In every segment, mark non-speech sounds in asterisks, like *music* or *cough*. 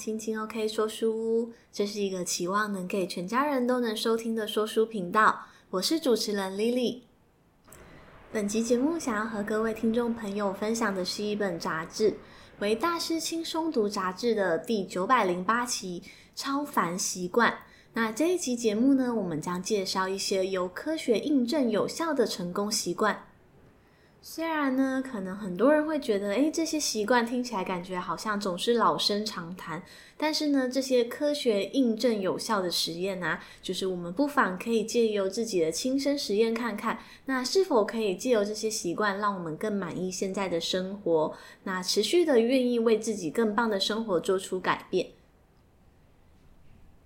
亲亲 OK 说书屋，这是一个期望能给全家人都能收听的说书频道。我是主持人 Lily。本集节目想要和各位听众朋友分享的是一本杂志，为大师轻松读杂志的第九百零八期《超凡习惯》。那这一期节目呢，我们将介绍一些由科学印证有效的成功习惯。虽然呢，可能很多人会觉得，诶，这些习惯听起来感觉好像总是老生常谈，但是呢，这些科学印证有效的实验啊，就是我们不妨可以借由自己的亲身实验看看，那是否可以借由这些习惯，让我们更满意现在的生活，那持续的愿意为自己更棒的生活做出改变。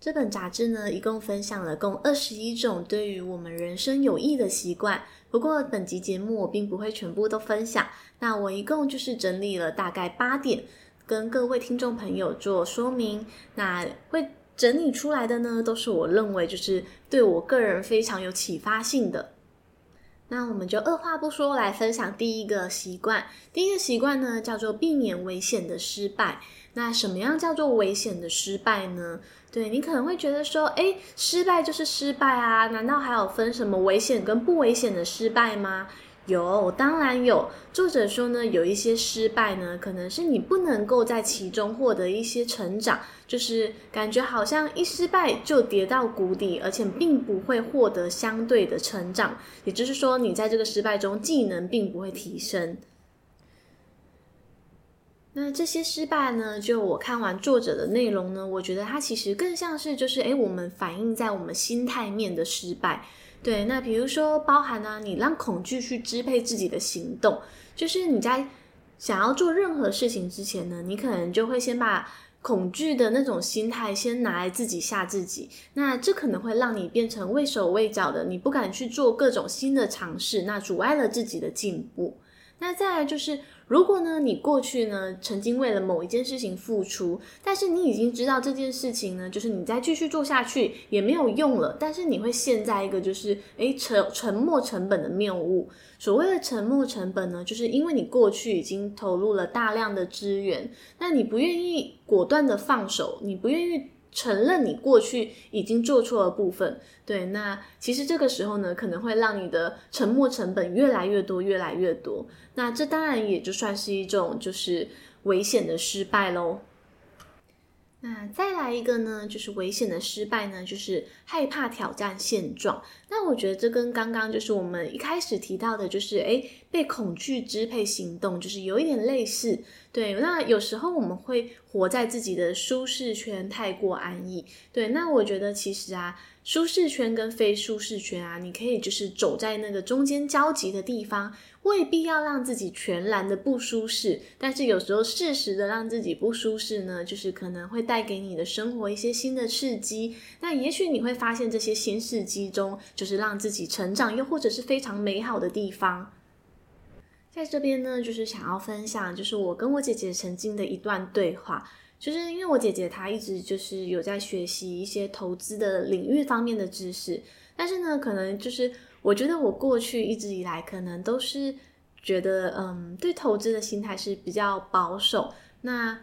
这本杂志呢，一共分享了共二十一种对于我们人生有益的习惯。不过，本集节目我并不会全部都分享。那我一共就是整理了大概八点，跟各位听众朋友做说明。那会整理出来的呢，都是我认为就是对我个人非常有启发性的。那我们就二话不说来分享第一个习惯。第一个习惯呢，叫做避免危险的失败。那什么样叫做危险的失败呢？对，你可能会觉得说，诶，失败就是失败啊，难道还有分什么危险跟不危险的失败吗？有，当然有。作者说呢，有一些失败呢，可能是你不能够在其中获得一些成长，就是感觉好像一失败就跌到谷底，而且并不会获得相对的成长。也就是说，你在这个失败中技能并不会提升。那这些失败呢，就我看完作者的内容呢，我觉得它其实更像是就是，诶，我们反映在我们心态面的失败。对，那比如说包含呢，你让恐惧去支配自己的行动，就是你在想要做任何事情之前呢，你可能就会先把恐惧的那种心态先拿来自己吓自己。那这可能会让你变成畏手畏脚的，你不敢去做各种新的尝试，那阻碍了自己的进步。那再来就是。如果呢，你过去呢曾经为了某一件事情付出，但是你已经知道这件事情呢，就是你再继续做下去也没有用了，但是你会陷在一个就是诶沉沉没成本的谬误。所谓的沉没成本呢，就是因为你过去已经投入了大量的资源，那你不愿意果断的放手，你不愿意。承认你过去已经做错了部分，对，那其实这个时候呢，可能会让你的沉没成本越来越多，越来越多。那这当然也就算是一种就是危险的失败喽。那再来一个呢，就是危险的失败呢，就是害怕挑战现状。那我觉得这跟刚刚就是我们一开始提到的，就是诶，被恐惧支配行动，就是有一点类似。对，那有时候我们会活在自己的舒适圈，太过安逸。对，那我觉得其实啊。舒适圈跟非舒适圈啊，你可以就是走在那个中间交集的地方，未必要让自己全然的不舒适，但是有时候适时的让自己不舒适呢，就是可能会带给你的生活一些新的刺激。那也许你会发现这些新刺激中，就是让自己成长，又或者是非常美好的地方。在这边呢，就是想要分享，就是我跟我姐姐曾经的一段对话。就是因为我姐姐她一直就是有在学习一些投资的领域方面的知识，但是呢，可能就是我觉得我过去一直以来可能都是觉得，嗯，对投资的心态是比较保守。那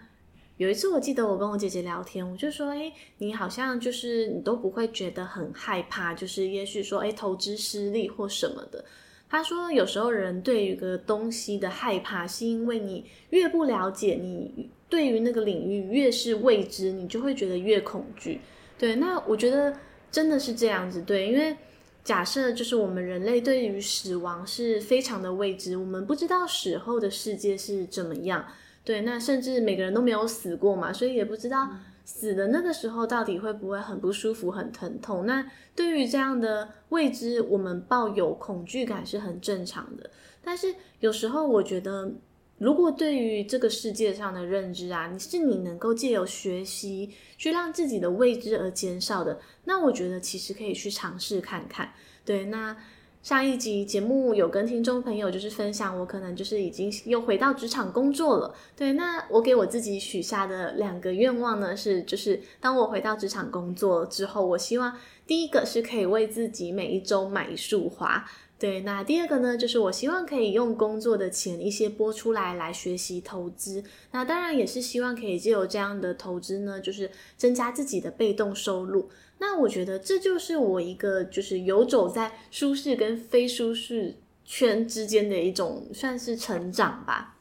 有一次我记得我跟我姐姐聊天，我就说，诶，你好像就是你都不会觉得很害怕，就是也许说，诶，投资失利或什么的。她说，有时候人对一个东西的害怕，是因为你越不了解你。对于那个领域越是未知，你就会觉得越恐惧。对，那我觉得真的是这样子。对，因为假设就是我们人类对于死亡是非常的未知，我们不知道死后的世界是怎么样。对，那甚至每个人都没有死过嘛，所以也不知道死的那个时候到底会不会很不舒服、很疼痛。那对于这样的未知，我们抱有恐惧感是很正常的。但是有时候我觉得。如果对于这个世界上的认知啊，你是你能够借由学习去让自己的未知而减少的，那我觉得其实可以去尝试看看。对，那上一集节目有跟听众朋友就是分享，我可能就是已经又回到职场工作了。对，那我给我自己许下的两个愿望呢，是就是当我回到职场工作之后，我希望第一个是可以为自己每一周买一束花。对，那第二个呢，就是我希望可以用工作的钱一些拨出来来学习投资。那当然也是希望可以借由这样的投资呢，就是增加自己的被动收入。那我觉得这就是我一个就是游走在舒适跟非舒适圈之间的一种算是成长吧。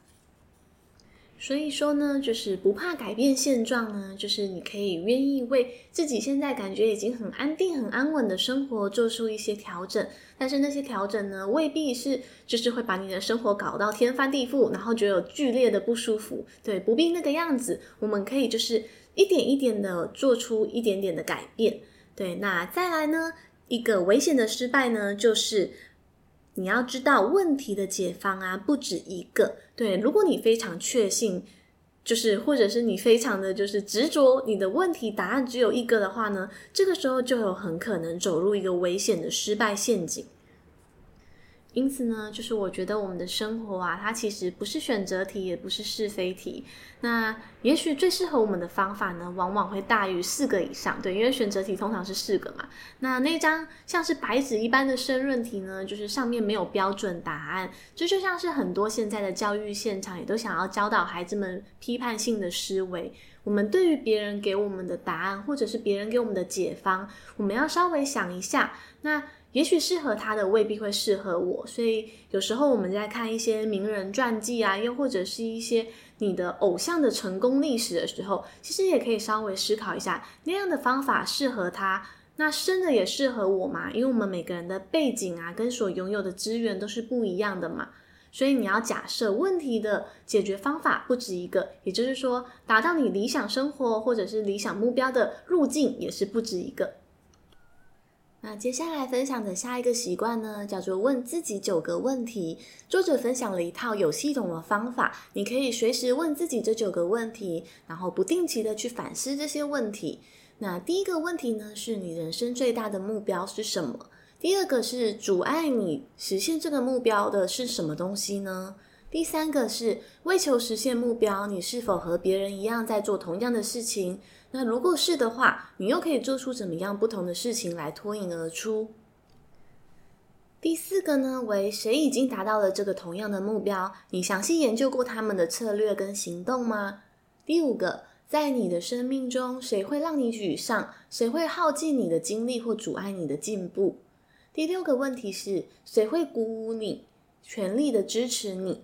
所以说呢，就是不怕改变现状呢，就是你可以愿意为自己现在感觉已经很安定、很安稳的生活做出一些调整。但是那些调整呢，未必是就是会把你的生活搞到天翻地覆，然后觉得有剧烈的不舒服。对，不必那个样子。我们可以就是一点一点的做出一点点的改变。对，那再来呢，一个危险的失败呢，就是。你要知道问题的解方啊，不止一个。对，如果你非常确信，就是或者是你非常的就是执着，你的问题答案只有一个的话呢，这个时候就有很可能走入一个危险的失败陷阱。因此呢，就是我觉得我们的生活啊，它其实不是选择题，也不是是非题。那也许最适合我们的方法呢，往往会大于四个以上。对，因为选择题通常是四个嘛。那那张像是白纸一般的申论题呢，就是上面没有标准答案。这就，就像是很多现在的教育现场也都想要教导孩子们批判性的思维。我们对于别人给我们的答案，或者是别人给我们的解方，我们要稍微想一下。那也许适合他的未必会适合我，所以有时候我们在看一些名人传记啊，又或者是一些你的偶像的成功历史的时候，其实也可以稍微思考一下，那样的方法适合他，那真的也适合我吗？因为我们每个人的背景啊，跟所拥有的资源都是不一样的嘛，所以你要假设问题的解决方法不止一个，也就是说，达到你理想生活或者是理想目标的路径也是不止一个。那接下来分享的下一个习惯呢，叫做问自己九个问题。作者分享了一套有系统的方法，你可以随时问自己这九个问题，然后不定期的去反思这些问题。那第一个问题呢，是你人生最大的目标是什么？第二个是阻碍你实现这个目标的是什么东西呢？第三个是为求实现目标，你是否和别人一样在做同样的事情？那如果是的话，你又可以做出怎么样不同的事情来脱颖而出？第四个呢，为谁已经达到了这个同样的目标？你详细研究过他们的策略跟行动吗？第五个，在你的生命中，谁会让你沮丧？谁会耗尽你的精力或阻碍你的进步？第六个问题是，谁会鼓舞你，全力的支持你？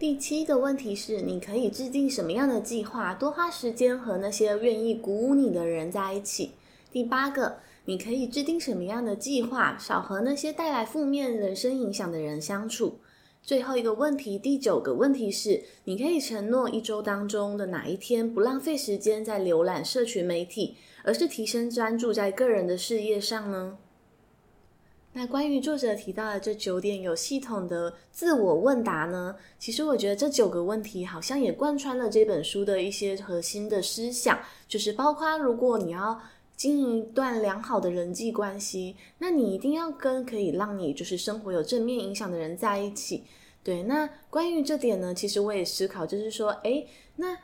第七个问题是，你可以制定什么样的计划，多花时间和那些愿意鼓舞你的人在一起。第八个，你可以制定什么样的计划，少和那些带来负面人生影响的人相处。最后一个问题，第九个问题是，你可以承诺一周当中的哪一天不浪费时间在浏览社群媒体，而是提升专注在个人的事业上呢？那关于作者提到的这九点有系统的自我问答呢，其实我觉得这九个问题好像也贯穿了这本书的一些核心的思想，就是包括如果你要经营一段良好的人际关系，那你一定要跟可以让你就是生活有正面影响的人在一起。对，那关于这点呢，其实我也思考，就是说，诶，那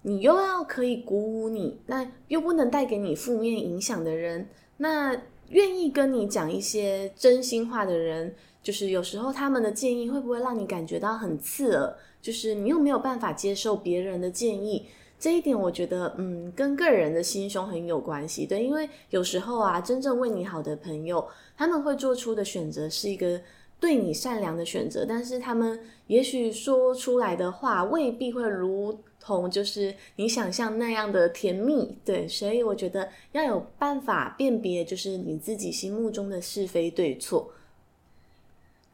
你又要可以鼓舞你，那又不能带给你负面影响的人，那。愿意跟你讲一些真心话的人，就是有时候他们的建议会不会让你感觉到很刺耳？就是你又没有办法接受别人的建议，这一点我觉得，嗯，跟个人的心胸很有关系。对，因为有时候啊，真正为你好的朋友，他们会做出的选择是一个对你善良的选择，但是他们也许说出来的话未必会如。同就是你想象那样的甜蜜，对，所以我觉得要有办法辨别，就是你自己心目中的是非对错。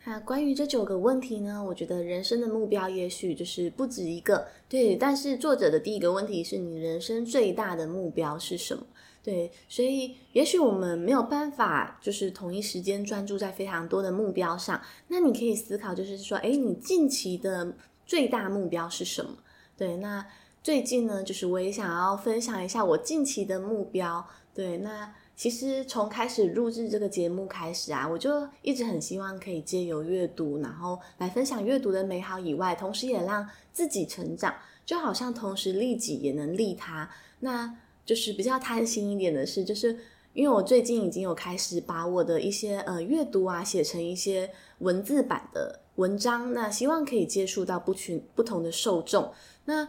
那关于这九个问题呢，我觉得人生的目标也许就是不止一个，对。但是作者的第一个问题是你人生最大的目标是什么？对，所以也许我们没有办法就是同一时间专注在非常多的目标上。那你可以思考，就是说，诶，你近期的最大目标是什么？对，那最近呢，就是我也想要分享一下我近期的目标。对，那其实从开始录制这个节目开始啊，我就一直很希望可以借由阅读，然后来分享阅读的美好以外，同时也让自己成长，就好像同时利己也能利他。那就是比较贪心一点的是，就是因为我最近已经有开始把我的一些呃阅读啊写成一些文字版的文章，那希望可以接触到不群不同的受众。那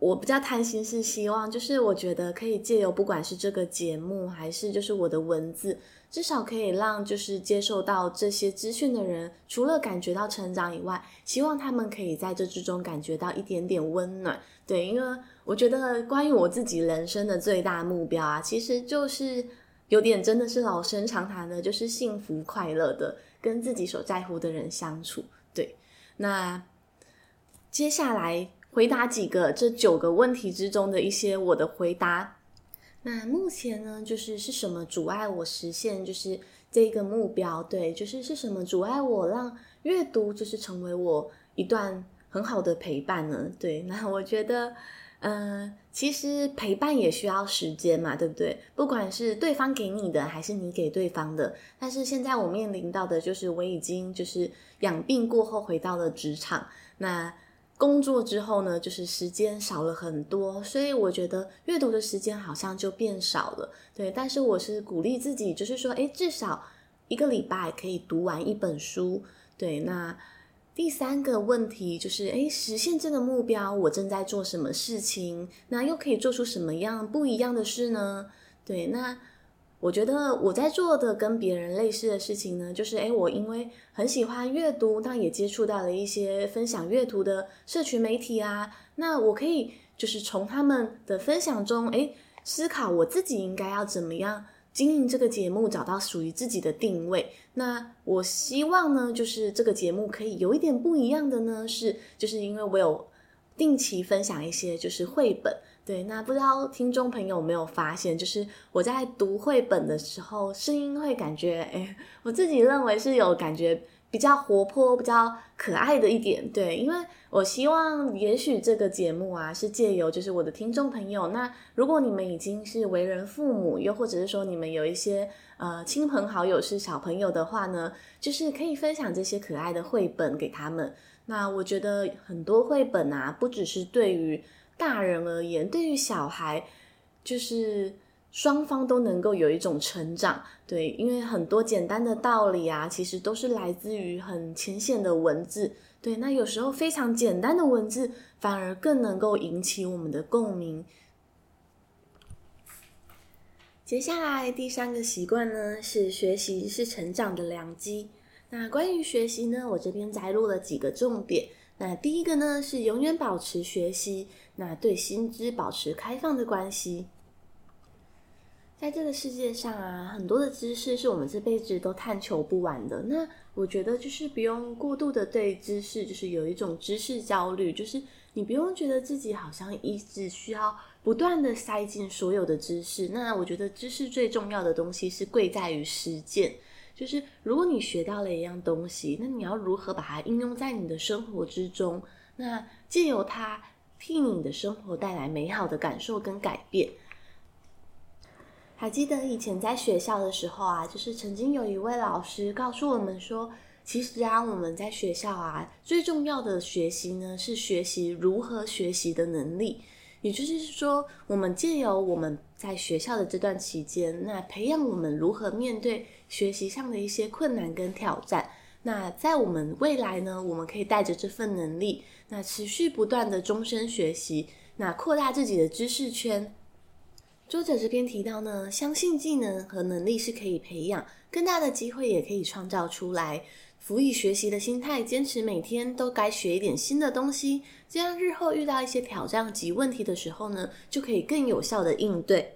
我比较贪心是希望，就是我觉得可以借由不管是这个节目，还是就是我的文字，至少可以让就是接受到这些资讯的人，除了感觉到成长以外，希望他们可以在这之中感觉到一点点温暖。对，因为我觉得关于我自己人生的最大目标啊，其实就是有点真的是老生常谈的，就是幸福快乐的跟自己所在乎的人相处。对，那接下来。回答几个这九个问题之中的一些我的回答。那目前呢，就是是什么阻碍我实现就是这个目标？对，就是是什么阻碍我让阅读就是成为我一段很好的陪伴呢？对，那我觉得，嗯、其实陪伴也需要时间嘛，对不对？不管是对方给你的，还是你给对方的。但是现在我面临到的就是我已经就是养病过后回到了职场，那。工作之后呢，就是时间少了很多，所以我觉得阅读的时间好像就变少了。对，但是我是鼓励自己，就是说，诶，至少一个礼拜可以读完一本书。对，那第三个问题就是，诶，实现这个目标，我正在做什么事情？那又可以做出什么样不一样的事呢？对，那。我觉得我在做的跟别人类似的事情呢，就是诶，我因为很喜欢阅读，那也接触到了一些分享阅读的社群媒体啊，那我可以就是从他们的分享中，诶，思考我自己应该要怎么样经营这个节目，找到属于自己的定位。那我希望呢，就是这个节目可以有一点不一样的呢，是就是因为我有定期分享一些就是绘本。对，那不知道听众朋友有没有发现，就是我在读绘本的时候，声音会感觉，哎，我自己认为是有感觉比较活泼、比较可爱的一点。对，因为我希望，也许这个节目啊，是借由就是我的听众朋友，那如果你们已经是为人父母，又或者是说你们有一些呃亲朋好友是小朋友的话呢，就是可以分享这些可爱的绘本给他们。那我觉得很多绘本啊，不只是对于大人而言，对于小孩，就是双方都能够有一种成长。对，因为很多简单的道理啊，其实都是来自于很浅显的文字。对，那有时候非常简单的文字，反而更能够引起我们的共鸣。接下来第三个习惯呢，是学习是成长的良机。那关于学习呢，我这边摘录了几个重点。那第一个呢，是永远保持学习。那对新知保持开放的关系，在这个世界上啊，很多的知识是我们这辈子都探求不完的。那我觉得就是不用过度的对知识，就是有一种知识焦虑，就是你不用觉得自己好像一直需要不断的塞进所有的知识。那我觉得知识最重要的东西是贵在于实践，就是如果你学到了一样东西，那你要如何把它应用在你的生活之中？那借由它。替你的生活带来美好的感受跟改变。还记得以前在学校的时候啊，就是曾经有一位老师告诉我们说，其实啊，我们在学校啊，最重要的学习呢，是学习如何学习的能力。也就是说，我们借由我们在学校的这段期间，那培养我们如何面对学习上的一些困难跟挑战。那在我们未来呢，我们可以带着这份能力，那持续不断的终身学习，那扩大自己的知识圈。作者这边提到呢，相信技能和能力是可以培养，更大的机会也可以创造出来。辅以学习的心态，坚持每天都该学一点新的东西，这样日后遇到一些挑战及问题的时候呢，就可以更有效的应对。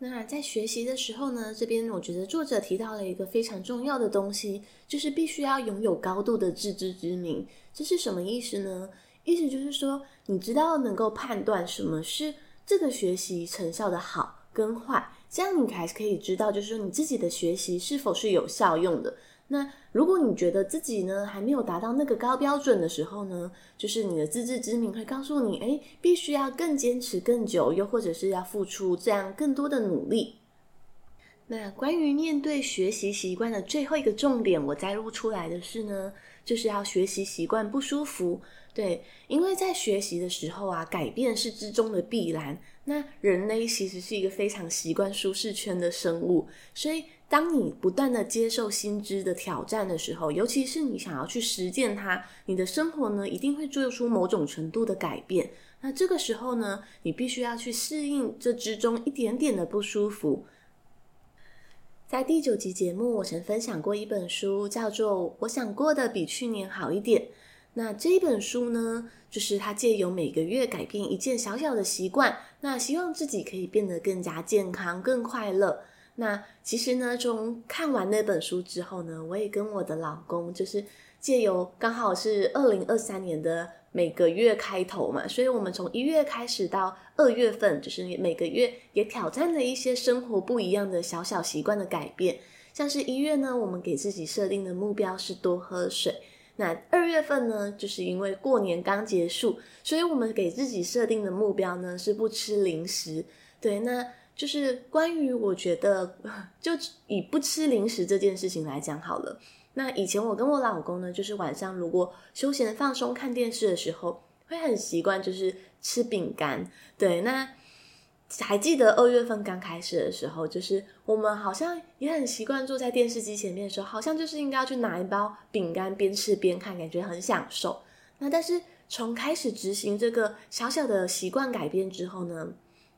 那在学习的时候呢，这边我觉得作者提到了一个非常重要的东西，就是必须要拥有高度的自知之明。这是什么意思呢？意思就是说，你知道能够判断什么是这个学习成效的好跟坏，这样你才可以知道，就是说你自己的学习是否是有效用的。那如果你觉得自己呢还没有达到那个高标准的时候呢，就是你的自知之明会告诉你，诶，必须要更坚持更久，又或者是要付出这样更多的努力。那关于面对学习习惯的最后一个重点，我摘录出来的是呢，就是要学习习惯不舒服，对，因为在学习的时候啊，改变是之中的必然。那人类其实是一个非常习惯舒适圈的生物，所以当你不断的接受新知的挑战的时候，尤其是你想要去实践它，你的生活呢，一定会做出某种程度的改变。那这个时候呢，你必须要去适应这之中一点点的不舒服。在第九集节目，我曾分享过一本书，叫做《我想过得比去年好一点》。那这一本书呢，就是他借由每个月改变一件小小的习惯，那希望自己可以变得更加健康、更快乐。那其实呢，从看完那本书之后呢，我也跟我的老公，就是借由刚好是二零二三年的每个月开头嘛，所以我们从一月开始到二月份，就是每个月也挑战了一些生活不一样的小小习惯的改变。像是一月呢，我们给自己设定的目标是多喝水。那二月份呢，就是因为过年刚结束，所以我们给自己设定的目标呢是不吃零食。对，那就是关于我觉得，就以不吃零食这件事情来讲好了。那以前我跟我老公呢，就是晚上如果休闲放松看电视的时候，会很习惯就是吃饼干。对，那。还记得二月份刚开始的时候，就是我们好像也很习惯坐在电视机前面的时候，好像就是应该要去拿一包饼干边吃边看，感觉很享受。那但是从开始执行这个小小的习惯改变之后呢，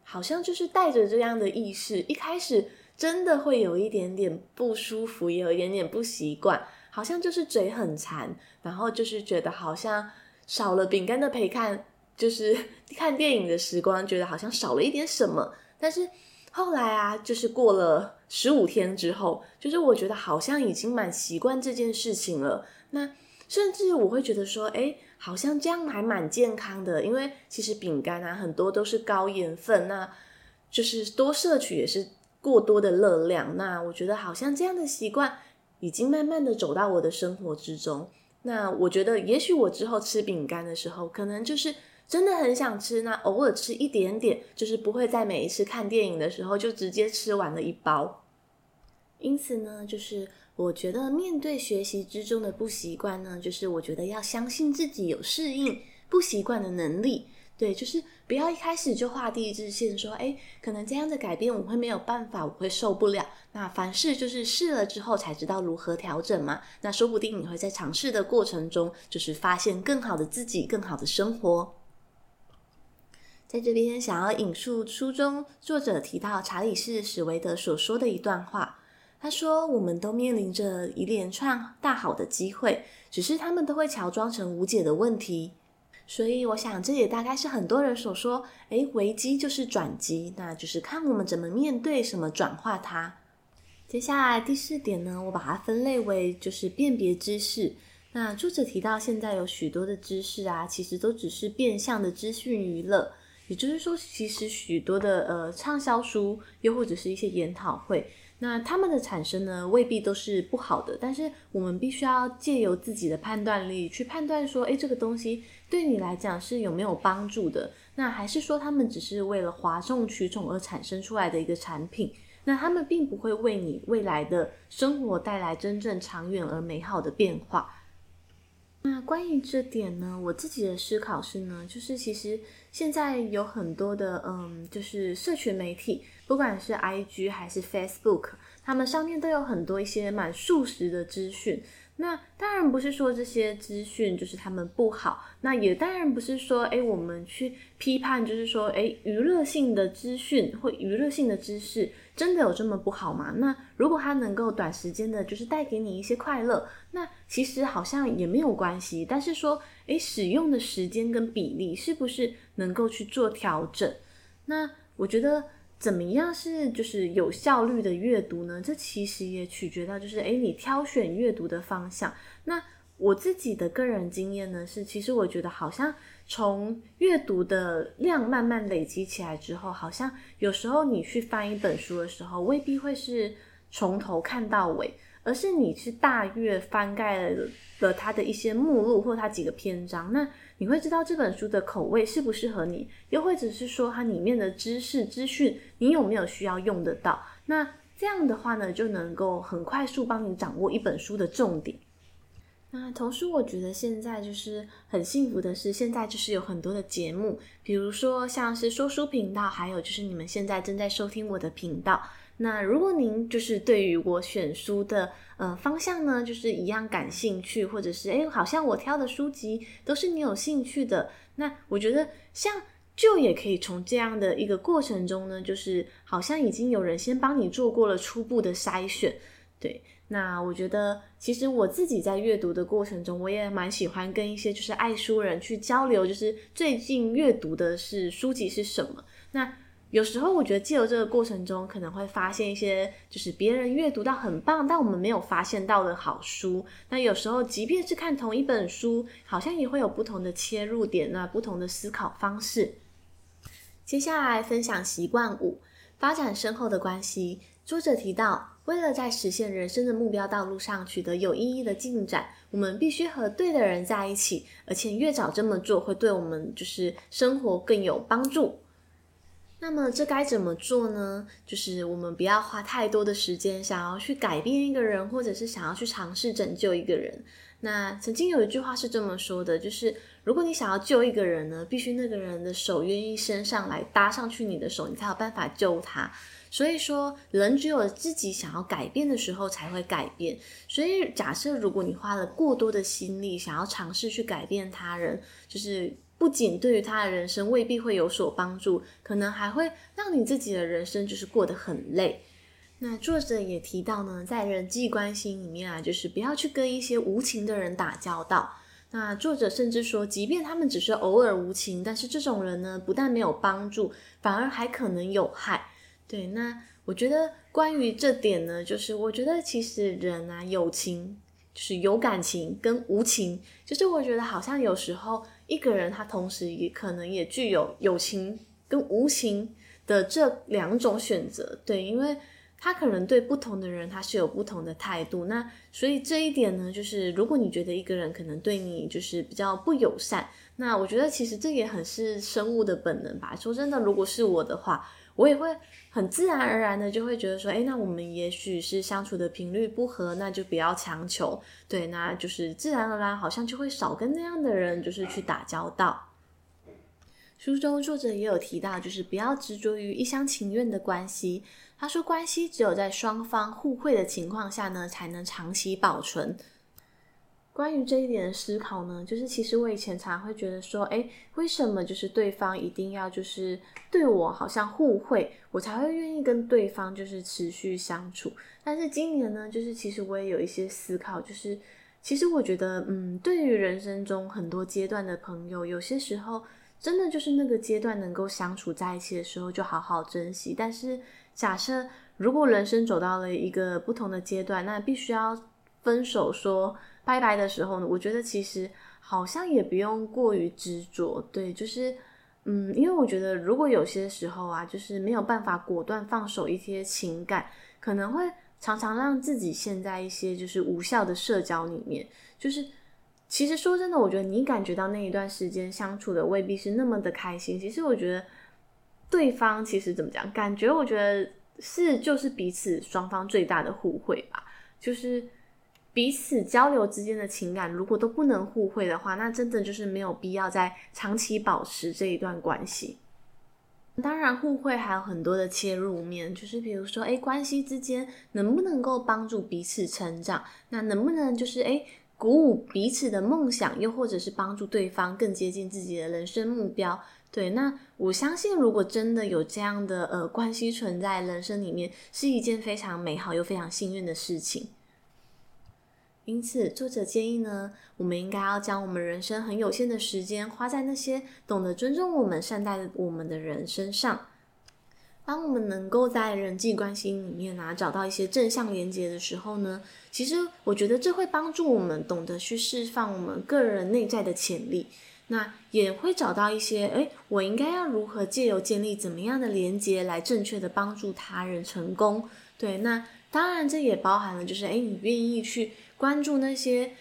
好像就是带着这样的意识，一开始真的会有一点点不舒服，也有一点点不习惯，好像就是嘴很馋，然后就是觉得好像少了饼干的陪看。就是 *laughs* 看电影的时光，觉得好像少了一点什么。但是后来啊，就是过了十五天之后，就是我觉得好像已经蛮习惯这件事情了。那甚至我会觉得说，诶，好像这样还蛮健康的，因为其实饼干啊很多都是高盐分，那就是多摄取也是过多的热量。那我觉得好像这样的习惯已经慢慢的走到我的生活之中。那我觉得，也许我之后吃饼干的时候，可能就是。真的很想吃，那偶尔吃一点点，就是不会在每一次看电影的时候就直接吃完了一包。因此呢，就是我觉得面对学习之中的不习惯呢，就是我觉得要相信自己有适应不习惯的能力。对，就是不要一开始就画地自限，说，诶，可能这样的改变我会没有办法，我会受不了。那凡事就是试了之后才知道如何调整嘛。那说不定你会在尝试的过程中，就是发现更好的自己，更好的生活。在这边想要引述书中作者提到查理士史维德所说的一段话，他说：“我们都面临着一连串大好的机会，只是他们都会乔装成无解的问题。”所以我想，这也大概是很多人所说：“诶，危机就是转机，那就是看我们怎么面对，什么转化它。”接下来第四点呢，我把它分类为就是辨别知识。那作者提到，现在有许多的知识啊，其实都只是变相的资讯娱乐。也就是说，其实许多的呃畅销书，又或者是一些研讨会，那他们的产生呢，未必都是不好的。但是我们必须要借由自己的判断力去判断说，诶，这个东西对你来讲是有没有帮助的？那还是说他们只是为了哗众取宠而产生出来的一个产品？那他们并不会为你未来的生活带来真正长远而美好的变化。那关于这点呢，我自己的思考是呢，就是其实现在有很多的，嗯，就是社群媒体，不管是 IG 还是 Facebook，他们上面都有很多一些蛮速食的资讯。那当然不是说这些资讯就是他们不好，那也当然不是说，诶，我们去批判，就是说，诶，娱乐性的资讯或娱乐性的知识真的有这么不好吗？那如果它能够短时间的，就是带给你一些快乐，那其实好像也没有关系。但是说，诶，使用的时间跟比例是不是能够去做调整？那我觉得。怎么样是就是有效率的阅读呢？这其实也取决到就是诶，你挑选阅读的方向。那我自己的个人经验呢是，其实我觉得好像从阅读的量慢慢累积起来之后，好像有时候你去翻一本书的时候，未必会是从头看到尾，而是你是大约翻盖了了它的一些目录或它几个篇章，那。你会知道这本书的口味适不适合你，又或者是说它里面的知识资讯，你有没有需要用得到？那这样的话呢，就能够很快速帮你掌握一本书的重点。那同时，我觉得现在就是很幸福的是，现在就是有很多的节目，比如说像是说书频道，还有就是你们现在正在收听我的频道。那如果您就是对于我选书的呃方向呢，就是一样感兴趣，或者是诶，好像我挑的书籍都是你有兴趣的，那我觉得像就也可以从这样的一个过程中呢，就是好像已经有人先帮你做过了初步的筛选，对。那我觉得，其实我自己在阅读的过程中，我也蛮喜欢跟一些就是爱书人去交流，就是最近阅读的是书籍是什么。那有时候我觉得借由这个过程中，可能会发现一些就是别人阅读到很棒，但我们没有发现到的好书。那有时候即便是看同一本书，好像也会有不同的切入点，那不同的思考方式。接下来分享习惯五：发展深厚的关系。作者提到，为了在实现人生的目标道路上取得有意义的进展，我们必须和对的人在一起，而且越早这么做，会对我们就是生活更有帮助。那么这该怎么做呢？就是我们不要花太多的时间想要去改变一个人，或者是想要去尝试拯救一个人。那曾经有一句话是这么说的，就是如果你想要救一个人呢，必须那个人的手愿意伸上来搭上去你的手，你才有办法救他。所以说，人只有自己想要改变的时候才会改变。所以，假设如果你花了过多的心力想要尝试去改变他人，就是不仅对于他的人生未必会有所帮助，可能还会让你自己的人生就是过得很累。那作者也提到呢，在人际关系里面啊，就是不要去跟一些无情的人打交道。那作者甚至说，即便他们只是偶尔无情，但是这种人呢，不但没有帮助，反而还可能有害。对，那我觉得关于这点呢，就是我觉得其实人啊，有情就是有感情跟无情，就是我觉得好像有时候一个人他同时也可能也具有友情跟无情的这两种选择。对，因为他可能对不同的人他是有不同的态度。那所以这一点呢，就是如果你觉得一个人可能对你就是比较不友善，那我觉得其实这也很是生物的本能吧。说真的，如果是我的话，我也会很自然而然的就会觉得说，哎，那我们也许是相处的频率不合，那就不要强求。对，那就是自然而然，好像就会少跟那样的人就是去打交道。书中作者也有提到，就是不要执着于一厢情愿的关系。他说，关系只有在双方互惠的情况下呢，才能长期保存。关于这一点的思考呢，就是其实我以前常会觉得说，诶，为什么就是对方一定要就是对我好像互惠，我才会愿意跟对方就是持续相处。但是今年呢，就是其实我也有一些思考，就是其实我觉得，嗯，对于人生中很多阶段的朋友，有些时候真的就是那个阶段能够相处在一起的时候，就好好珍惜。但是假设如果人生走到了一个不同的阶段，那必须要分手说。拜拜的时候呢，我觉得其实好像也不用过于执着，对，就是，嗯，因为我觉得如果有些时候啊，就是没有办法果断放手一些情感，可能会常常让自己陷在一些就是无效的社交里面。就是，其实说真的，我觉得你感觉到那一段时间相处的未必是那么的开心。其实我觉得对方其实怎么讲，感觉我觉得是就是彼此双方最大的互惠吧，就是。彼此交流之间的情感，如果都不能互惠的话，那真的就是没有必要再长期保持这一段关系。当然，互惠还有很多的切入面，就是比如说，诶，关系之间能不能够帮助彼此成长？那能不能就是诶，鼓舞彼此的梦想，又或者是帮助对方更接近自己的人生目标？对，那我相信，如果真的有这样的呃关系存在人生里面，是一件非常美好又非常幸运的事情。因此，作者建议呢，我们应该要将我们人生很有限的时间花在那些懂得尊重我们、善待我们的人身上。当我们能够在人际关系里面啊找到一些正向连接的时候呢，其实我觉得这会帮助我们懂得去释放我们个人内在的潜力。那也会找到一些，诶，我应该要如何借由建立怎么样的连接来正确的帮助他人成功？对，那当然这也包含了就是，诶，你愿意去。关注那些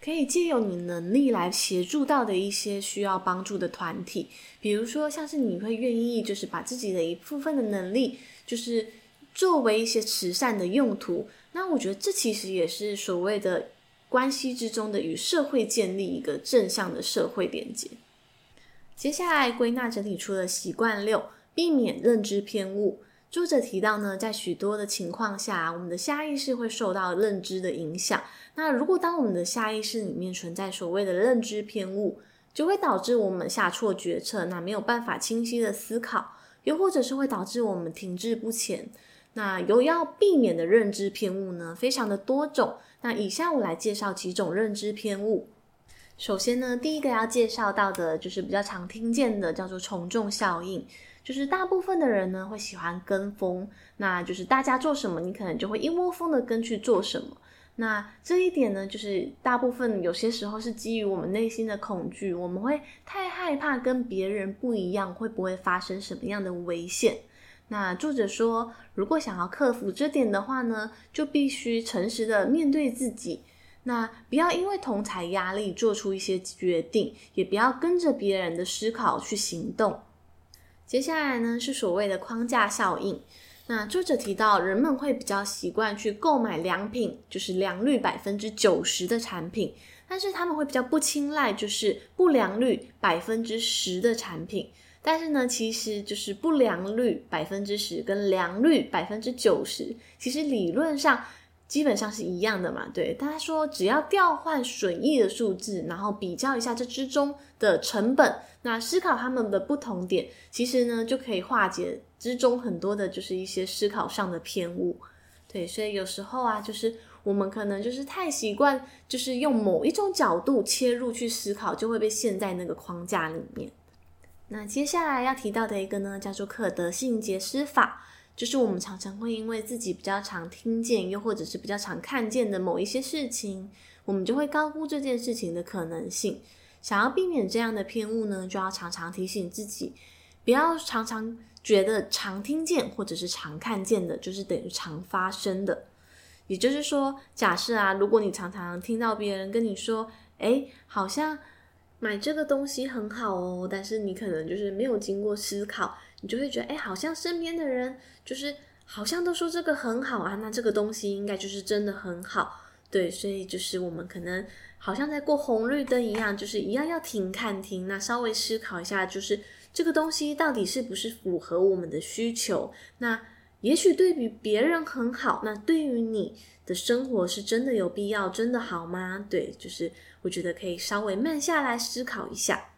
可以借由你能力来协助到的一些需要帮助的团体，比如说像是你会愿意就是把自己的一部分的能力，就是作为一些慈善的用途，那我觉得这其实也是所谓的关系之中的与社会建立一个正向的社会连接。接下来归纳整理出了习惯六，避免认知偏误。作者提到呢，在许多的情况下，我们的下意识会受到认知的影响。那如果当我们的下意识里面存在所谓的认知偏误，就会导致我们下错决策，那没有办法清晰的思考，又或者是会导致我们停滞不前。那有要避免的认知偏误呢，非常的多种。那以下我来介绍几种认知偏误。首先呢，第一个要介绍到的就是比较常听见的，叫做从众效应。就是大部分的人呢会喜欢跟风，那就是大家做什么，你可能就会一窝蜂的跟去做什么。那这一点呢，就是大部分有些时候是基于我们内心的恐惧，我们会太害怕跟别人不一样，会不会发生什么样的危险？那作者说，如果想要克服这点的话呢，就必须诚实的面对自己，那不要因为同侪压力做出一些决定，也不要跟着别人的思考去行动。接下来呢，是所谓的框架效应。那作者提到，人们会比较习惯去购买良品，就是良率百分之九十的产品，但是他们会比较不青睐，就是不良率百分之十的产品。但是呢，其实就是不良率百分之十跟良率百分之九十，其实理论上基本上是一样的嘛。对，他说只要调换损益的数字，然后比较一下这之中的成本。那思考他们的不同点，其实呢就可以化解之中很多的，就是一些思考上的偏误。对，所以有时候啊，就是我们可能就是太习惯，就是用某一种角度切入去思考，就会被陷在那个框架里面。那接下来要提到的一个呢，叫做可得性结思法，就是我们常常会因为自己比较常听见，又或者是比较常看见的某一些事情，我们就会高估这件事情的可能性。想要避免这样的偏误呢，就要常常提醒自己，不要常常觉得常听见或者是常看见的，就是等于常发生的。也就是说，假设啊，如果你常常听到别人跟你说，诶，好像买这个东西很好哦，但是你可能就是没有经过思考，你就会觉得，诶，好像身边的人就是好像都说这个很好啊，那这个东西应该就是真的很好。对，所以就是我们可能。好像在过红绿灯一样，就是一样要停看停，那稍微思考一下，就是这个东西到底是不是符合我们的需求？那也许对比别人很好，那对于你的生活是真的有必要，真的好吗？对，就是我觉得可以稍微慢下来思考一下。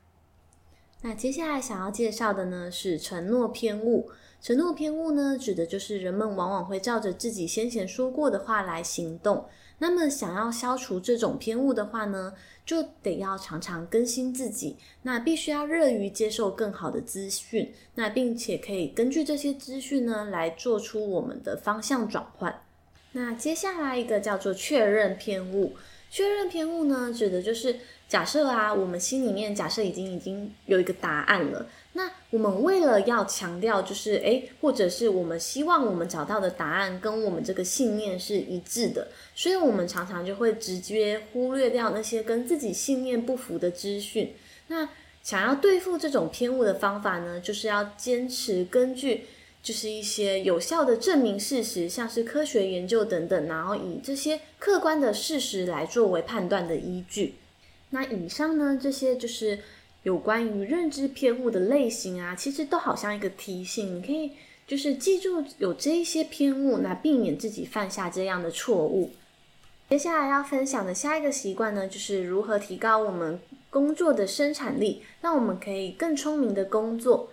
那接下来想要介绍的呢，是承诺偏误。承诺偏误呢，指的就是人们往往会照着自己先前说过的话来行动。那么，想要消除这种偏误的话呢，就得要常常更新自己。那必须要乐于接受更好的资讯，那并且可以根据这些资讯呢，来做出我们的方向转换。那接下来一个叫做确认偏误。确认偏误呢，指的就是假设啊，我们心里面假设已经已经有一个答案了。那我们为了要强调，就是诶，或者是我们希望我们找到的答案跟我们这个信念是一致的，所以我们常常就会直接忽略掉那些跟自己信念不符的资讯。那想要对付这种偏误的方法呢，就是要坚持根据就是一些有效的证明事实，像是科学研究等等，然后以这些客观的事实来作为判断的依据。那以上呢，这些就是。有关于认知偏误的类型啊，其实都好像一个提醒，你可以就是记住有这一些偏误，那避免自己犯下这样的错误。接下来要分享的下一个习惯呢，就是如何提高我们工作的生产力，让我们可以更聪明的工作。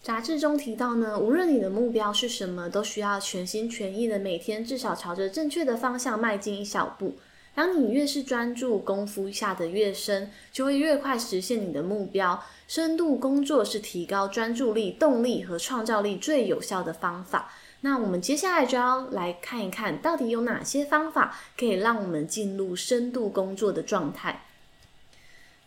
杂志中提到呢，无论你的目标是什么，都需要全心全意的每天至少朝着正确的方向迈进一小步。当你越是专注，功夫下得越深，就会越快实现你的目标。深度工作是提高专注力、动力和创造力最有效的方法。那我们接下来就要来看一看到底有哪些方法可以让我们进入深度工作的状态。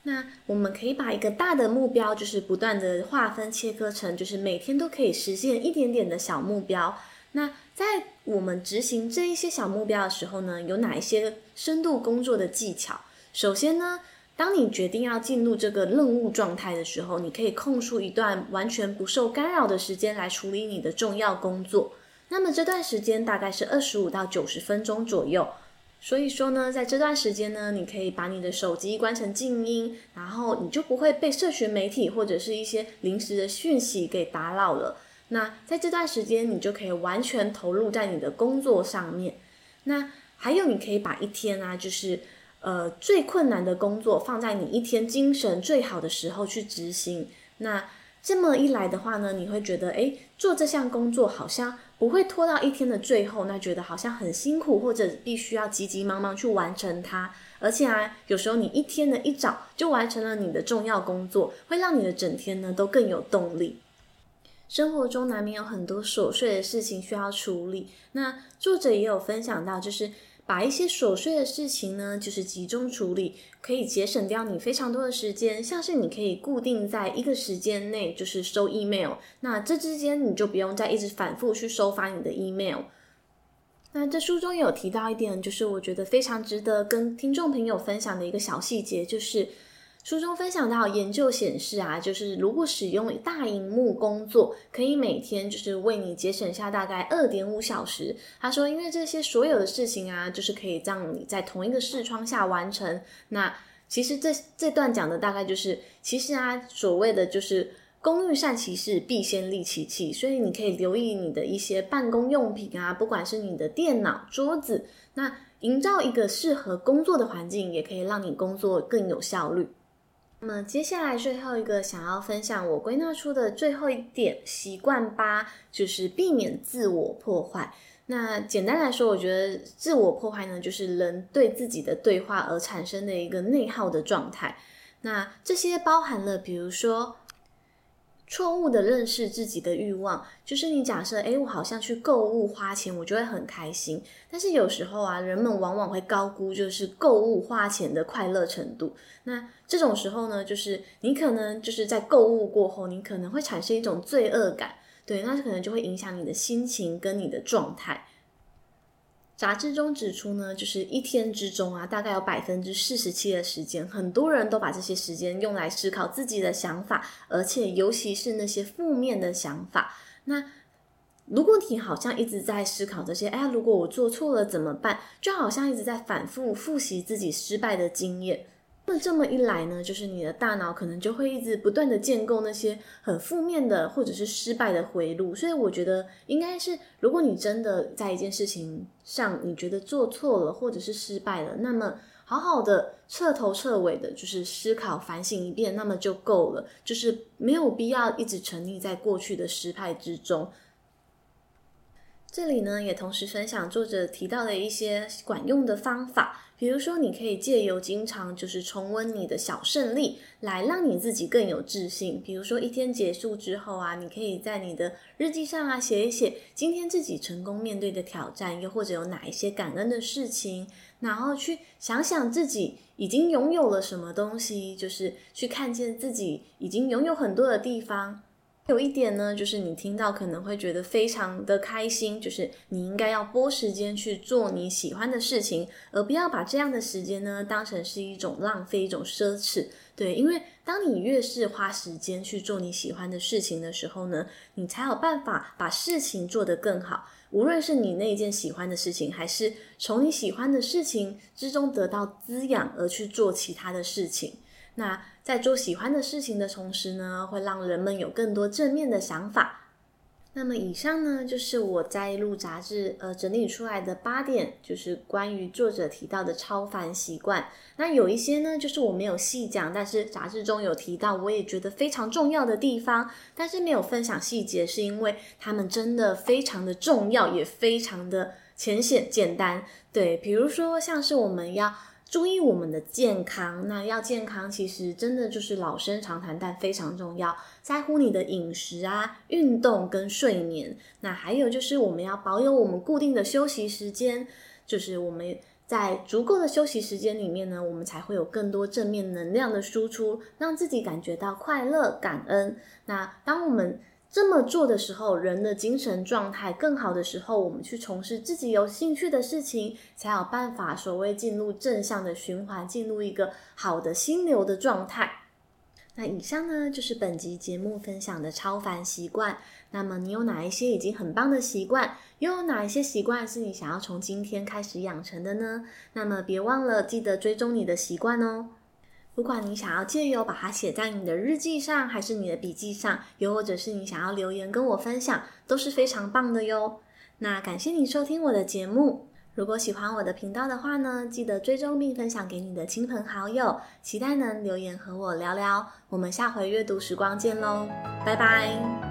那我们可以把一个大的目标，就是不断的划分切割成，就是每天都可以实现一点点的小目标。那在我们执行这一些小目标的时候呢，有哪一些深度工作的技巧？首先呢，当你决定要进入这个任务状态的时候，你可以空出一段完全不受干扰的时间来处理你的重要工作。那么这段时间大概是二十五到九十分钟左右。所以说呢，在这段时间呢，你可以把你的手机关成静音，然后你就不会被社群媒体或者是一些临时的讯息给打扰了。那在这段时间，你就可以完全投入在你的工作上面。那还有，你可以把一天啊，就是呃最困难的工作放在你一天精神最好的时候去执行。那这么一来的话呢，你会觉得，诶，做这项工作好像不会拖到一天的最后，那觉得好像很辛苦，或者必须要急急忙忙去完成它。而且啊，有时候你一天的一早就完成了你的重要工作，会让你的整天呢都更有动力。生活中难免有很多琐碎的事情需要处理，那作者也有分享到，就是。把一些琐碎的事情呢，就是集中处理，可以节省掉你非常多的时间。像是你可以固定在一个时间内，就是收 email，那这之间你就不用再一直反复去收发你的 email。那这书中有提到一点，就是我觉得非常值得跟听众朋友分享的一个小细节，就是。书中分享到，研究显示啊，就是如果使用大荧幕工作，可以每天就是为你节省下大概二点五小时。他说，因为这些所有的事情啊，就是可以让你在同一个视窗下完成。那其实这这段讲的大概就是，其实啊，所谓的就是工欲善其事，必先利其器。所以你可以留意你的一些办公用品啊，不管是你的电脑、桌子，那营造一个适合工作的环境，也可以让你工作更有效率。那么接下来最后一个想要分享，我归纳出的最后一点习惯八，就是避免自我破坏。那简单来说，我觉得自我破坏呢，就是人对自己的对话而产生的一个内耗的状态。那这些包含了，比如说。错误的认识自己的欲望，就是你假设，诶，我好像去购物花钱，我就会很开心。但是有时候啊，人们往往会高估就是购物花钱的快乐程度。那这种时候呢，就是你可能就是在购物过后，你可能会产生一种罪恶感，对，那可能就会影响你的心情跟你的状态。杂志中指出呢，就是一天之中啊，大概有百分之四十七的时间，很多人都把这些时间用来思考自己的想法，而且尤其是那些负面的想法。那如果你好像一直在思考这些，哎，如果我做错了怎么办？就好像一直在反复复习自己失败的经验。那这么一来呢，就是你的大脑可能就会一直不断的建构那些很负面的或者是失败的回路。所以我觉得应该是，如果你真的在一件事情上你觉得做错了或者是失败了，那么好好的彻头彻尾的，就是思考反省一遍，那么就够了，就是没有必要一直沉溺在过去的失败之中。这里呢，也同时分享作者提到的一些管用的方法。比如说，你可以借由经常就是重温你的小胜利，来让你自己更有自信。比如说，一天结束之后啊，你可以在你的日记上啊写一写今天自己成功面对的挑战，又或者有哪一些感恩的事情，然后去想想自己已经拥有了什么东西，就是去看见自己已经拥有很多的地方。有一点呢，就是你听到可能会觉得非常的开心，就是你应该要拨时间去做你喜欢的事情，而不要把这样的时间呢当成是一种浪费、一种奢侈。对，因为当你越是花时间去做你喜欢的事情的时候呢，你才有办法把事情做得更好。无论是你那一件喜欢的事情，还是从你喜欢的事情之中得到滋养而去做其他的事情。那在做喜欢的事情的同时呢，会让人们有更多正面的想法。那么以上呢，就是我在录杂志呃整理出来的八点，就是关于作者提到的超凡习惯。那有一些呢，就是我没有细讲，但是杂志中有提到，我也觉得非常重要的地方，但是没有分享细节，是因为他们真的非常的重要，也非常的浅显简单。对，比如说像是我们要。注意我们的健康，那要健康，其实真的就是老生常谈，但非常重要。在乎你的饮食啊、运动跟睡眠，那还有就是我们要保有我们固定的休息时间，就是我们在足够的休息时间里面呢，我们才会有更多正面能量的输出，让自己感觉到快乐、感恩。那当我们这么做的时候，人的精神状态更好的时候，我们去从事自己有兴趣的事情，才有办法所谓进入正向的循环，进入一个好的心流的状态。那以上呢，就是本集节目分享的超凡习惯。那么你有哪一些已经很棒的习惯？又有哪一些习惯是你想要从今天开始养成的呢？那么别忘了记得追踪你的习惯哦。不管你想要借由把它写在你的日记上，还是你的笔记上，又或者是你想要留言跟我分享，都是非常棒的哟。那感谢你收听我的节目。如果喜欢我的频道的话呢，记得追踪并分享给你的亲朋好友，期待能留言和我聊聊。我们下回阅读时光见喽，拜拜。